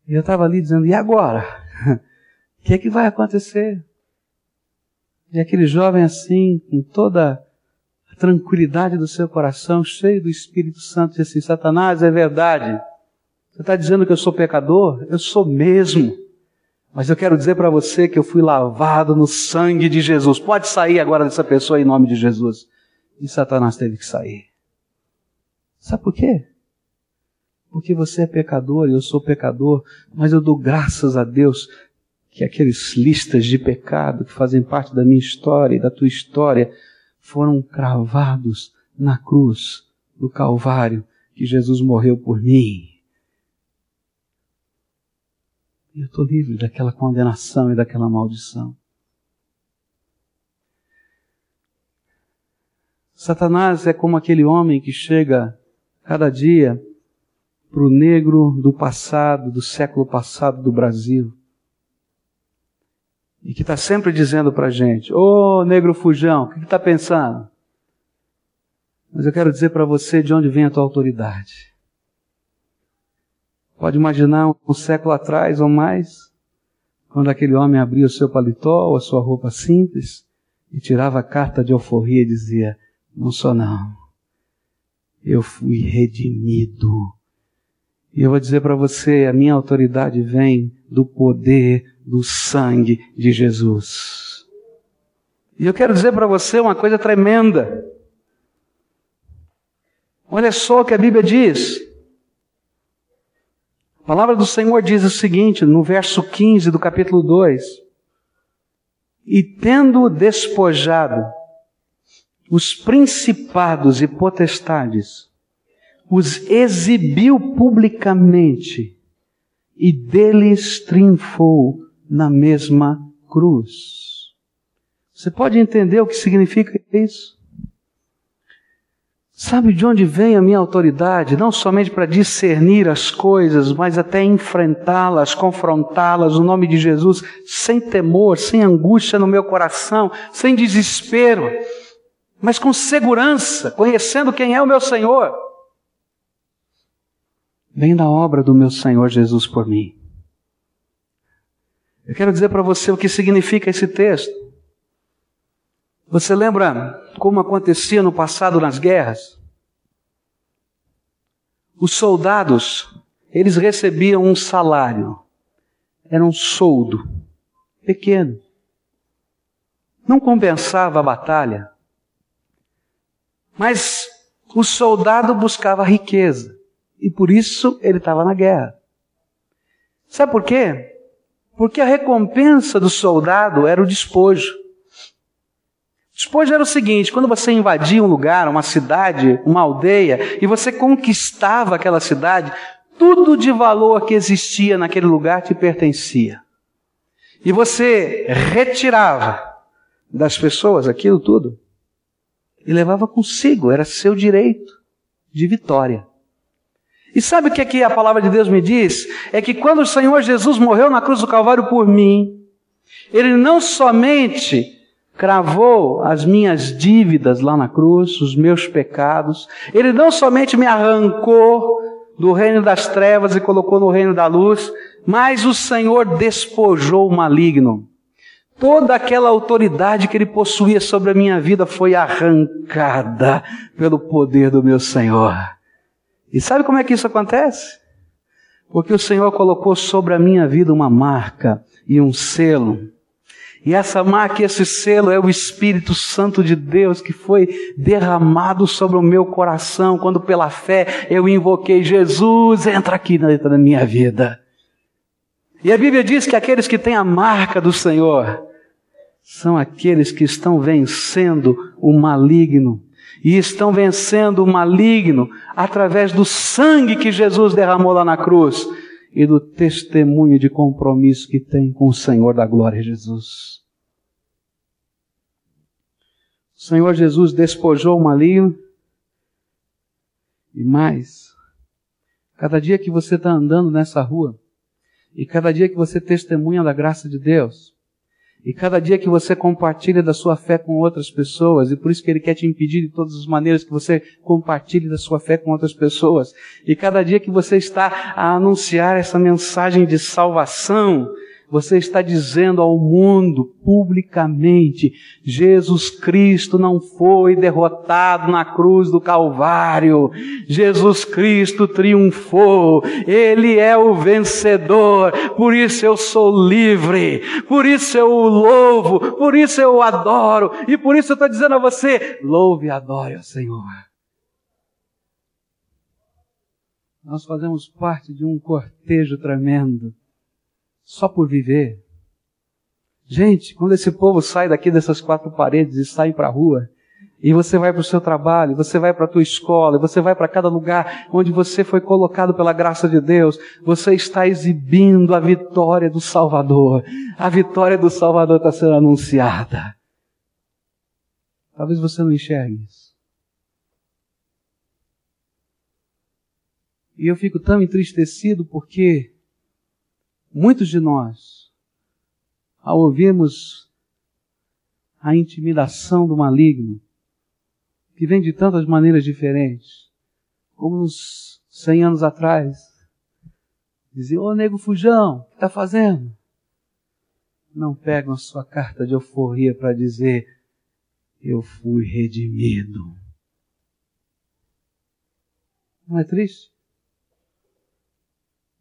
A: E eu estava ali dizendo, e agora? O que é que vai acontecer? E aquele jovem assim, com toda a tranquilidade do seu coração, cheio do Espírito Santo, disse assim, Satanás, é verdade. Você está dizendo que eu sou pecador? Eu sou mesmo. Mas eu quero dizer para você que eu fui lavado no sangue de Jesus. Pode sair agora dessa pessoa em nome de Jesus. E Satanás teve que sair. Sabe por quê? porque você é pecador eu sou pecador, mas eu dou graças a Deus que aqueles listas de pecado que fazem parte da minha história e da tua história foram cravados na cruz do Calvário que Jesus morreu por mim. E eu estou livre daquela condenação e daquela maldição. Satanás é como aquele homem que chega cada dia para o negro do passado, do século passado do Brasil. E que está sempre dizendo para a gente: Ô oh, negro fujão, o que está pensando? Mas eu quero dizer para você de onde vem a tua autoridade. Pode imaginar um século atrás ou mais, quando aquele homem abria o seu paletó ou a sua roupa simples e tirava a carta de alforria e dizia: Não sou não. Eu fui redimido e eu vou dizer para você, a minha autoridade vem do poder do sangue de Jesus. E eu quero dizer para você uma coisa tremenda. Olha só o que a Bíblia diz. A palavra do Senhor diz o seguinte, no verso 15 do capítulo 2: E tendo despojado os principados e potestades, os exibiu publicamente e deles triunfou na mesma cruz. Você pode entender o que significa isso? Sabe de onde vem a minha autoridade? Não somente para discernir as coisas, mas até enfrentá-las, confrontá-las, no nome de Jesus, sem temor, sem angústia no meu coração, sem desespero, mas com segurança, conhecendo quem é o meu Senhor vem da obra do meu Senhor Jesus por mim. Eu quero dizer para você o que significa esse texto. Você lembra como acontecia no passado nas guerras? Os soldados, eles recebiam um salário. Era um soldo pequeno. Não compensava a batalha. Mas o soldado buscava riqueza e por isso ele estava na guerra. Sabe por quê? Porque a recompensa do soldado era o despojo. Despojo era o seguinte: quando você invadia um lugar, uma cidade, uma aldeia, e você conquistava aquela cidade, tudo de valor que existia naquele lugar te pertencia. E você retirava das pessoas aquilo tudo e levava consigo, era seu direito de vitória. E sabe o que aqui a palavra de Deus me diz? É que quando o Senhor Jesus morreu na cruz do Calvário por mim, Ele não somente cravou as minhas dívidas lá na cruz, os meus pecados, Ele não somente me arrancou do reino das trevas e colocou no reino da luz, mas o Senhor despojou o maligno. Toda aquela autoridade que ele possuía sobre a minha vida foi arrancada pelo poder do meu Senhor. E sabe como é que isso acontece? Porque o Senhor colocou sobre a minha vida uma marca e um selo. E essa marca esse selo é o Espírito Santo de Deus que foi derramado sobre o meu coração quando pela fé eu invoquei Jesus, entra aqui dentro da minha vida. E a Bíblia diz que aqueles que têm a marca do Senhor são aqueles que estão vencendo o maligno. E estão vencendo o maligno através do sangue que Jesus derramou lá na cruz e do testemunho de compromisso que tem com o Senhor da glória Jesus. O Senhor Jesus despojou o maligno e mais, cada dia que você está andando nessa rua e cada dia que você testemunha da graça de Deus, e cada dia que você compartilha da sua fé com outras pessoas, e por isso que Ele quer te impedir de todas as maneiras que você compartilhe da sua fé com outras pessoas, e cada dia que você está a anunciar essa mensagem de salvação, você está dizendo ao mundo publicamente: Jesus Cristo não foi derrotado na cruz do Calvário. Jesus Cristo triunfou. Ele é o vencedor. Por isso eu sou livre. Por isso eu o louvo. Por isso eu o adoro. E por isso eu estou dizendo a você: louve e adore ao Senhor. Nós fazemos parte de um cortejo tremendo só por viver. Gente, quando esse povo sai daqui dessas quatro paredes e sai para a rua, e você vai para o seu trabalho, você vai para a tua escola, você vai para cada lugar onde você foi colocado pela graça de Deus, você está exibindo a vitória do Salvador. A vitória do Salvador está sendo anunciada. Talvez você não enxergue isso. E eu fico tão entristecido porque Muitos de nós, ao ouvirmos a intimidação do maligno, que vem de tantas maneiras diferentes, como uns cem anos atrás, dizia, ô nego fujão, o que está fazendo? Não pegam a sua carta de euforia para dizer, eu fui redimido. Não é triste?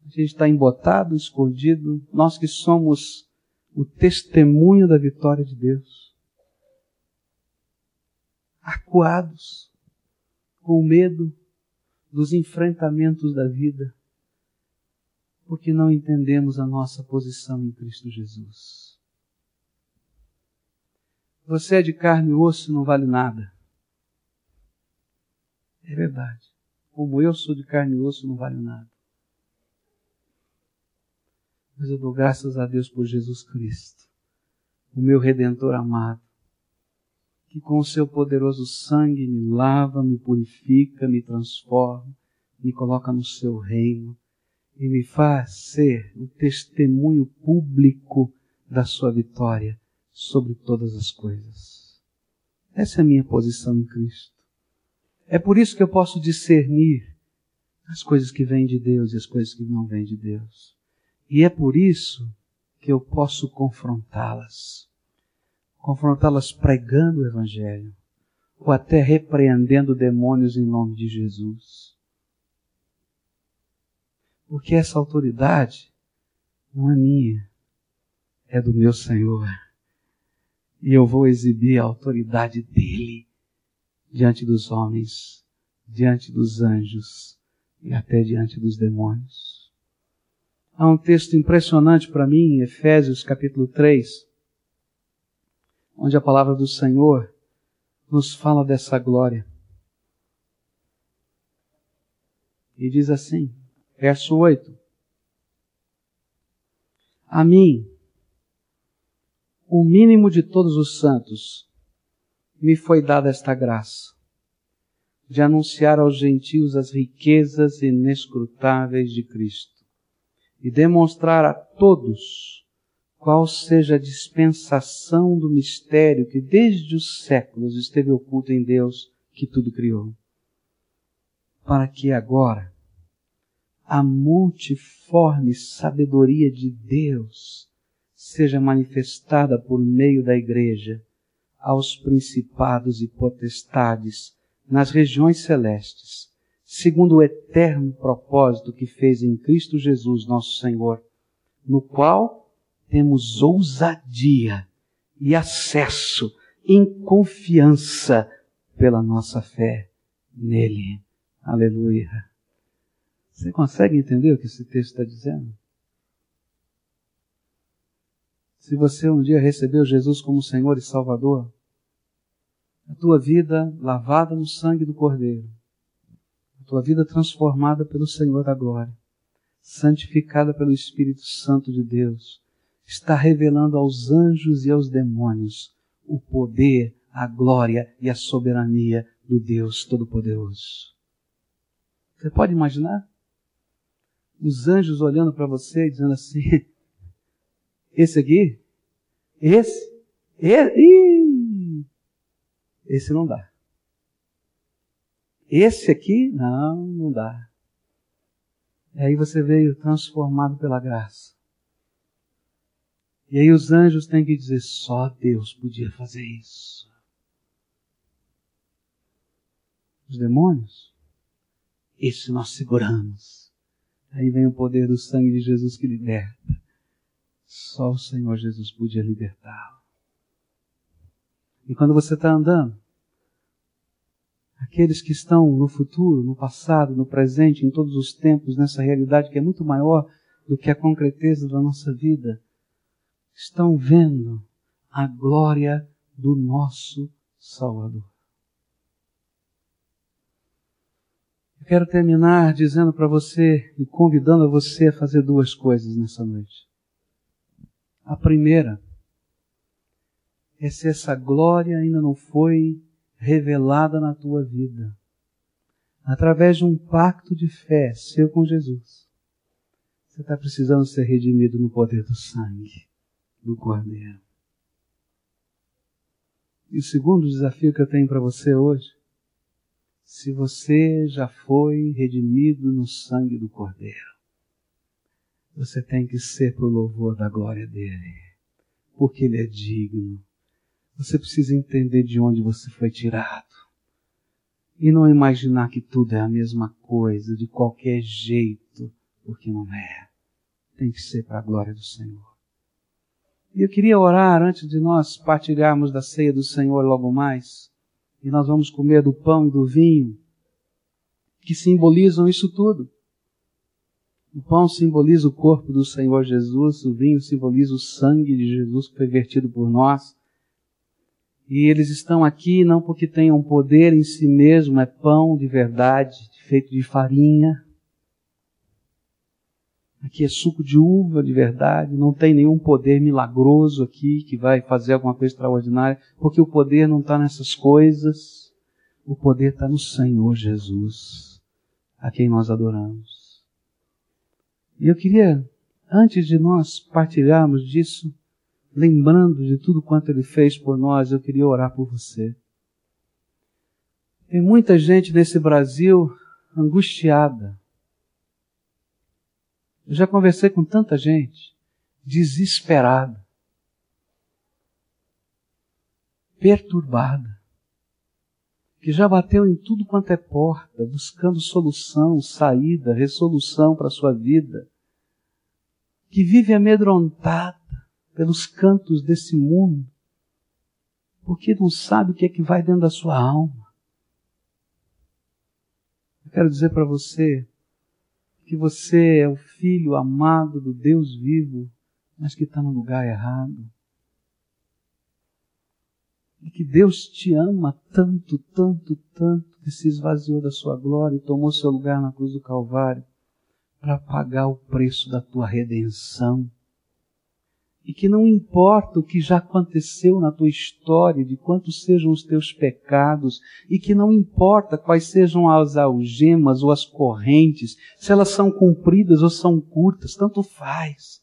A: A gente está embotado, escondido, nós que somos o testemunho da vitória de Deus. Acuados, com medo dos enfrentamentos da vida, porque não entendemos a nossa posição em Cristo Jesus. Você é de carne e osso não vale nada. É verdade. Como eu sou de carne e osso, não vale nada. Mas eu dou graças a Deus por Jesus Cristo, o meu redentor amado, que com o seu poderoso sangue me lava, me purifica, me transforma, me coloca no seu reino e me faz ser o testemunho público da sua vitória sobre todas as coisas. Essa é a minha posição em Cristo. É por isso que eu posso discernir as coisas que vêm de Deus e as coisas que não vêm de Deus. E é por isso que eu posso confrontá-las. Confrontá-las pregando o Evangelho, ou até repreendendo demônios em nome de Jesus. Porque essa autoridade não é minha, é do meu Senhor. E eu vou exibir a autoridade dele diante dos homens, diante dos anjos e até diante dos demônios. Há um texto impressionante para mim em Efésios capítulo 3, onde a palavra do Senhor nos fala dessa glória. E diz assim, verso 8: A mim, o mínimo de todos os santos, me foi dada esta graça de anunciar aos gentios as riquezas inescrutáveis de Cristo e demonstrar a todos qual seja a dispensação do mistério que desde os séculos esteve oculto em Deus que tudo criou. Para que agora a multiforme sabedoria de Deus seja manifestada por meio da Igreja aos principados e potestades nas regiões celestes, segundo o eterno propósito que fez em Cristo Jesus, nosso Senhor, no qual temos ousadia e acesso em confiança pela nossa fé nele. Aleluia. Você consegue entender o que esse texto está dizendo? Se você um dia recebeu Jesus como Senhor e Salvador, a tua vida lavada no sangue do Cordeiro, tua vida transformada pelo Senhor da glória, santificada pelo Espírito Santo de Deus, está revelando aos anjos e aos demônios o poder, a glória e a soberania do Deus Todo-Poderoso. Você pode imaginar? Os anjos olhando para você e dizendo assim: esse aqui? Esse? esse? Esse não dá. Esse aqui, não, não dá. E aí você veio transformado pela graça. E aí os anjos têm que dizer: só Deus podia fazer isso. Os demônios, esse nós seguramos. Aí vem o poder do sangue de Jesus que liberta. Só o Senhor Jesus podia libertá-lo. E quando você está andando, aqueles que estão no futuro, no passado, no presente, em todos os tempos, nessa realidade que é muito maior do que a concreteza da nossa vida, estão vendo a glória do nosso Salvador. Eu quero terminar dizendo para você e convidando você a fazer duas coisas nessa noite. A primeira é se essa glória ainda não foi revelada na tua vida, através de um pacto de fé seu com Jesus. Você está precisando ser redimido no poder do sangue do Cordeiro. E o segundo desafio que eu tenho para você hoje, se você já foi redimido no sangue do Cordeiro, você tem que ser para o louvor da glória dele, porque ele é digno você precisa entender de onde você foi tirado. E não imaginar que tudo é a mesma coisa, de qualquer jeito, porque não é. Tem que ser para a glória do Senhor. E eu queria orar antes de nós partilharmos da ceia do Senhor logo mais. E nós vamos comer do pão e do vinho, que simbolizam isso tudo. O pão simboliza o corpo do Senhor Jesus, o vinho simboliza o sangue de Jesus que foi vertido por nós. E eles estão aqui não porque tenham poder em si mesmo, é pão de verdade, feito de farinha. Aqui é suco de uva de verdade, não tem nenhum poder milagroso aqui que vai fazer alguma coisa extraordinária, porque o poder não está nessas coisas, o poder está no Senhor Jesus, a quem nós adoramos. E eu queria, antes de nós partilharmos disso, lembrando de tudo quanto Ele fez por nós, eu queria orar por você. Tem muita gente nesse Brasil angustiada. Eu já conversei com tanta gente desesperada, perturbada, que já bateu em tudo quanto é porta, buscando solução, saída, resolução para a sua vida, que vive amedrontada, pelos cantos desse mundo, porque não sabe o que é que vai dentro da sua alma. Eu quero dizer para você que você é o filho amado do Deus vivo, mas que está no lugar errado. E que Deus te ama tanto, tanto, tanto, que se esvaziou da sua glória e tomou seu lugar na cruz do Calvário para pagar o preço da tua redenção e que não importa o que já aconteceu na tua história, de quantos sejam os teus pecados, e que não importa quais sejam as algemas ou as correntes, se elas são compridas ou são curtas, tanto faz.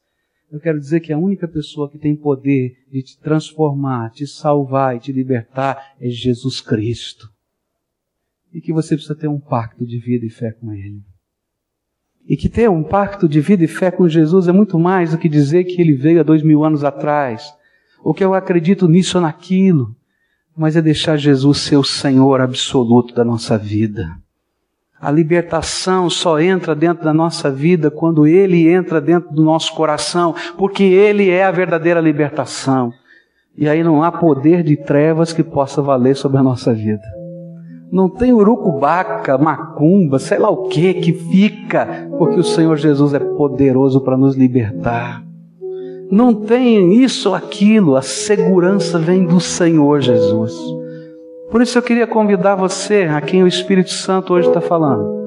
A: Eu quero dizer que a única pessoa que tem poder de te transformar, te salvar e te libertar é Jesus Cristo. E que você precisa ter um pacto de vida e fé com Ele. E que ter um pacto de vida e fé com Jesus é muito mais do que dizer que ele veio há dois mil anos atrás, ou que eu acredito nisso ou naquilo, mas é deixar Jesus ser o Senhor absoluto da nossa vida. A libertação só entra dentro da nossa vida quando Ele entra dentro do nosso coração, porque Ele é a verdadeira libertação. E aí não há poder de trevas que possa valer sobre a nossa vida. Não tem urucubaca, macumba, sei lá o que que fica, porque o Senhor Jesus é poderoso para nos libertar. Não tem isso ou aquilo, a segurança vem do Senhor Jesus. Por isso eu queria convidar você, a quem o Espírito Santo hoje está falando.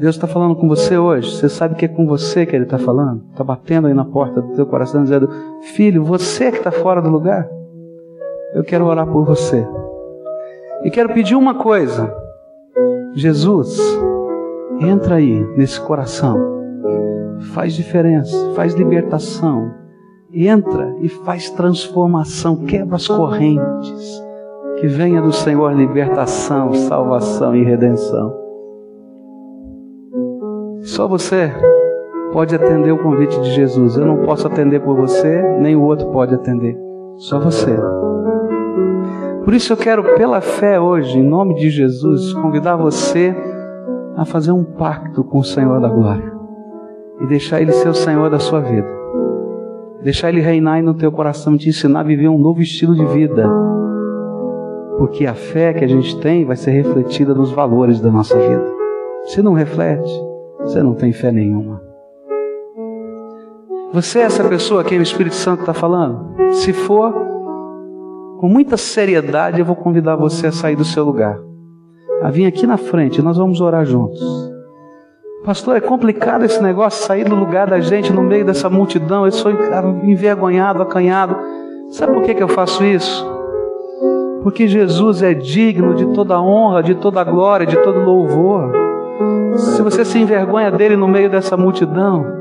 A: Deus está falando com você hoje. Você sabe que é com você que Ele está falando? Está batendo aí na porta do teu coração, dizendo: Filho, você que está fora do lugar, eu quero orar por você. E quero pedir uma coisa. Jesus, entra aí nesse coração. Faz diferença, faz libertação. Entra e faz transformação, quebra as correntes. Que venha do Senhor libertação, salvação e redenção. Só você pode atender o convite de Jesus. Eu não posso atender por você, nem o outro pode atender. Só você. Por isso eu quero, pela fé hoje, em nome de Jesus, convidar você a fazer um pacto com o Senhor da glória e deixar Ele ser o Senhor da sua vida. Deixar Ele reinar no teu coração, te ensinar a viver um novo estilo de vida. Porque a fé que a gente tem vai ser refletida nos valores da nossa vida. Se não reflete, você não tem fé nenhuma. Você é essa pessoa a quem o Espírito Santo está falando? Se for, com muita seriedade, eu vou convidar você a sair do seu lugar. A vir aqui na frente, nós vamos orar juntos. Pastor, é complicado esse negócio, sair do lugar da gente no meio dessa multidão. Eu sou envergonhado, acanhado. Sabe por que, que eu faço isso? Porque Jesus é digno de toda honra, de toda glória, de todo louvor. Se você se envergonha dele no meio dessa multidão,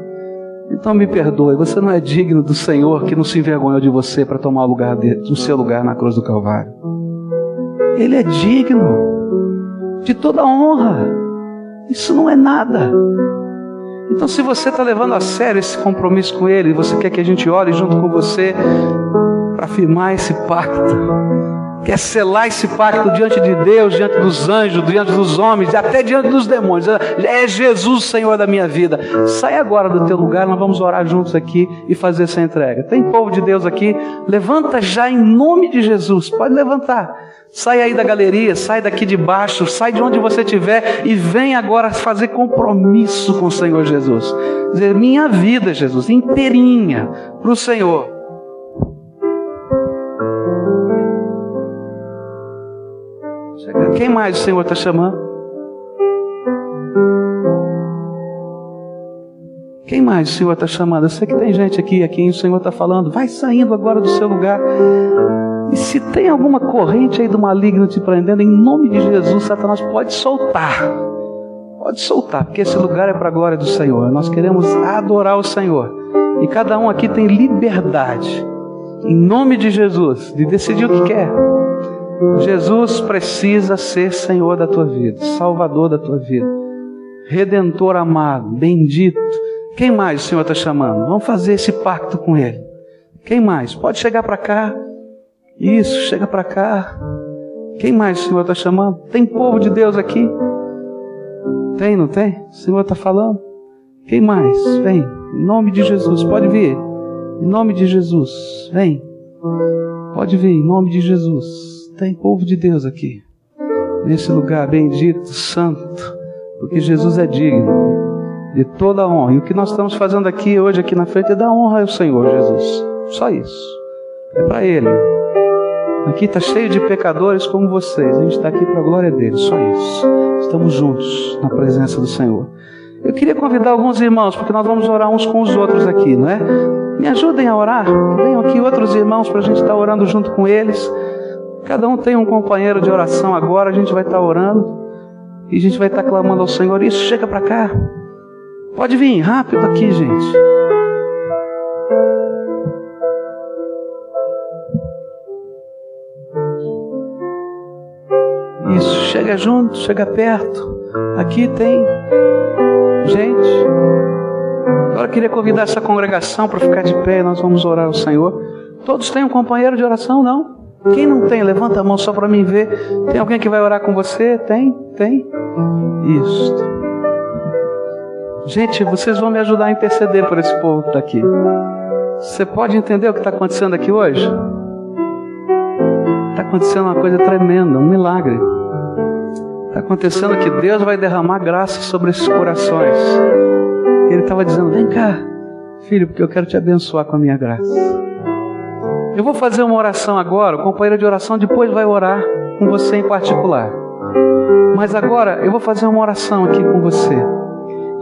A: então me perdoe, você não é digno do Senhor que não se envergonhou de você para tomar o, lugar dele, o seu lugar na cruz do Calvário. Ele é digno de toda honra. Isso não é nada. Então, se você está levando a sério esse compromisso com Ele, você quer que a gente ore junto com você para firmar esse pacto, quer selar esse pacto diante de Deus, diante dos anjos, diante dos homens, até diante dos demônios. É Jesus Senhor da minha vida. Sai agora do teu lugar, nós vamos orar juntos aqui e fazer essa entrega. Tem povo de Deus aqui? Levanta já em nome de Jesus. Pode levantar. Sai aí da galeria, sai daqui de baixo, sai de onde você estiver e vem agora fazer compromisso com o Senhor Jesus. Dizer, minha vida, Jesus, inteirinha para o Senhor. Quem mais o Senhor está chamando? Quem mais o Senhor está chamando? Eu sei que tem gente aqui a quem o Senhor está falando. Vai saindo agora do seu lugar. E se tem alguma corrente aí do maligno te prendendo, em nome de Jesus, Satanás pode soltar. Pode soltar, porque esse lugar é para a glória do Senhor. Nós queremos adorar o Senhor. E cada um aqui tem liberdade, em nome de Jesus, de decidir o que quer. Jesus precisa ser Senhor da tua vida, Salvador da tua vida, Redentor amado, bendito. Quem mais o Senhor está chamando? Vamos fazer esse pacto com Ele. Quem mais? Pode chegar para cá. Isso, chega para cá. Quem mais o Senhor está chamando? Tem povo de Deus aqui? Tem, não tem? O Senhor está falando? Quem mais? Vem, em nome de Jesus, pode vir. Em nome de Jesus, vem. Pode vir, em nome de Jesus. Tem povo de Deus aqui, nesse lugar bendito, santo, porque Jesus é digno de toda a honra. E o que nós estamos fazendo aqui hoje, aqui na frente, é dar honra ao Senhor Jesus. Só isso. É para Ele. Aqui está cheio de pecadores como vocês. A gente está aqui para a glória dele, só isso. Estamos juntos na presença do Senhor. Eu queria convidar alguns irmãos, porque nós vamos orar uns com os outros aqui, não é? Me ajudem a orar. Venham aqui outros irmãos para a gente estar tá orando junto com eles. Cada um tem um companheiro de oração agora, a gente vai estar tá orando. E a gente vai estar tá clamando ao Senhor. Isso, chega para cá. Pode vir, rápido aqui, gente. Isso, chega junto, chega perto. Aqui tem gente. Agora eu queria convidar essa congregação para ficar de pé e nós vamos orar ao Senhor. Todos têm um companheiro de oração, não? Quem não tem, levanta a mão só para mim ver. Tem alguém que vai orar com você? Tem? Tem? Isso. Gente, vocês vão me ajudar a interceder por esse povo que está aqui. Você pode entender o que está acontecendo aqui hoje? Está acontecendo uma coisa tremenda, um milagre. Está acontecendo que Deus vai derramar graça sobre esses corações. Ele estava dizendo: Vem cá, filho, porque eu quero te abençoar com a minha graça. Eu vou fazer uma oração agora, o companheiro de oração depois vai orar com você em particular. Mas agora eu vou fazer uma oração aqui com você.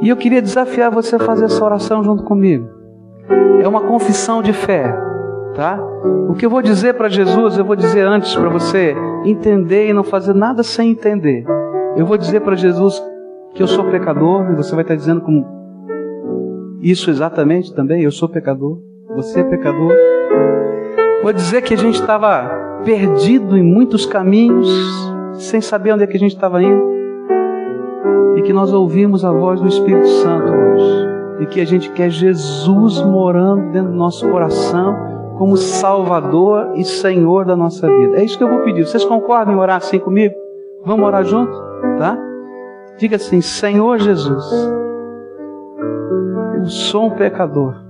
A: E eu queria desafiar você a fazer essa oração junto comigo. É uma confissão de fé, tá? O que eu vou dizer para Jesus, eu vou dizer antes para você entender e não fazer nada sem entender. Eu vou dizer para Jesus que eu sou pecador, e você vai estar dizendo como isso exatamente também, eu sou pecador, você é pecador. Vou dizer que a gente estava perdido em muitos caminhos, sem saber onde é que a gente estava indo, e que nós ouvimos a voz do Espírito Santo hoje, e que a gente quer Jesus morando dentro do nosso coração, como Salvador e Senhor da nossa vida. É isso que eu vou pedir. Vocês concordam em orar assim comigo? Vamos orar junto? Tá? Diga assim: Senhor Jesus, eu sou um pecador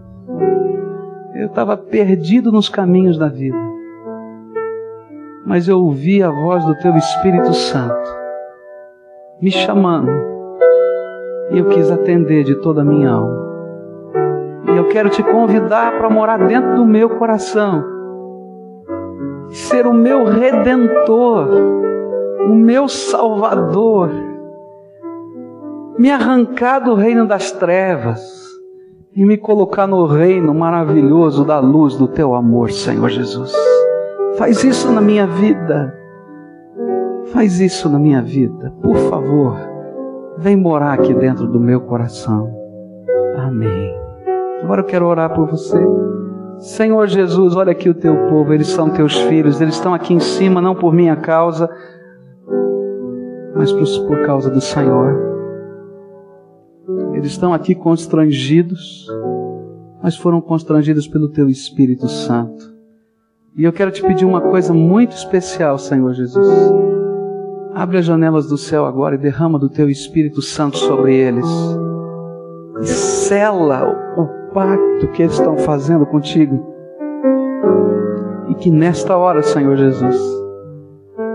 A: eu estava perdido nos caminhos da vida. Mas eu ouvi a voz do Teu Espírito Santo me chamando. E eu quis atender de toda a minha alma. E eu quero te convidar para morar dentro do meu coração. Ser o meu redentor, o meu salvador. Me arrancar do reino das trevas e me colocar no reino maravilhoso da luz do teu amor, Senhor Jesus. Faz isso na minha vida. Faz isso na minha vida. Por favor, vem morar aqui dentro do meu coração. Amém. Agora eu quero orar por você. Senhor Jesus, olha aqui o teu povo, eles são teus filhos, eles estão aqui em cima, não por minha causa, mas por causa do Senhor. Eles estão aqui constrangidos, mas foram constrangidos pelo Teu Espírito Santo. E eu quero te pedir uma coisa muito especial, Senhor Jesus. Abre as janelas do céu agora e derrama do Teu Espírito Santo sobre eles. E sela o pacto que eles estão fazendo contigo. E que nesta hora, Senhor Jesus,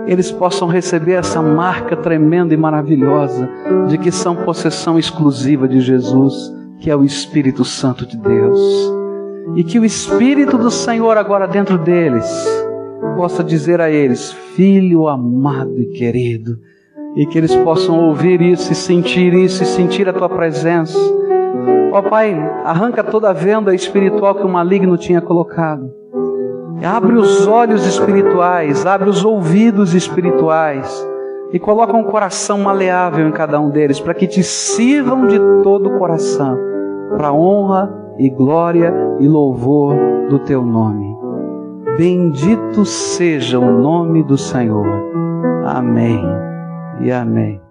A: eles possam receber essa marca tremenda e maravilhosa de que são possessão exclusiva de Jesus, que é o Espírito Santo de Deus. E que o Espírito do Senhor agora dentro deles possa dizer a eles: Filho amado e querido, e que eles possam ouvir isso e sentir isso e sentir a tua presença. Ó oh, Pai, arranca toda a venda espiritual que o maligno tinha colocado Abre os olhos espirituais, abre os ouvidos espirituais e coloca um coração maleável em cada um deles, para que te sirvam de todo o coração, para honra e glória e louvor do teu nome. Bendito seja o nome do Senhor. Amém e amém.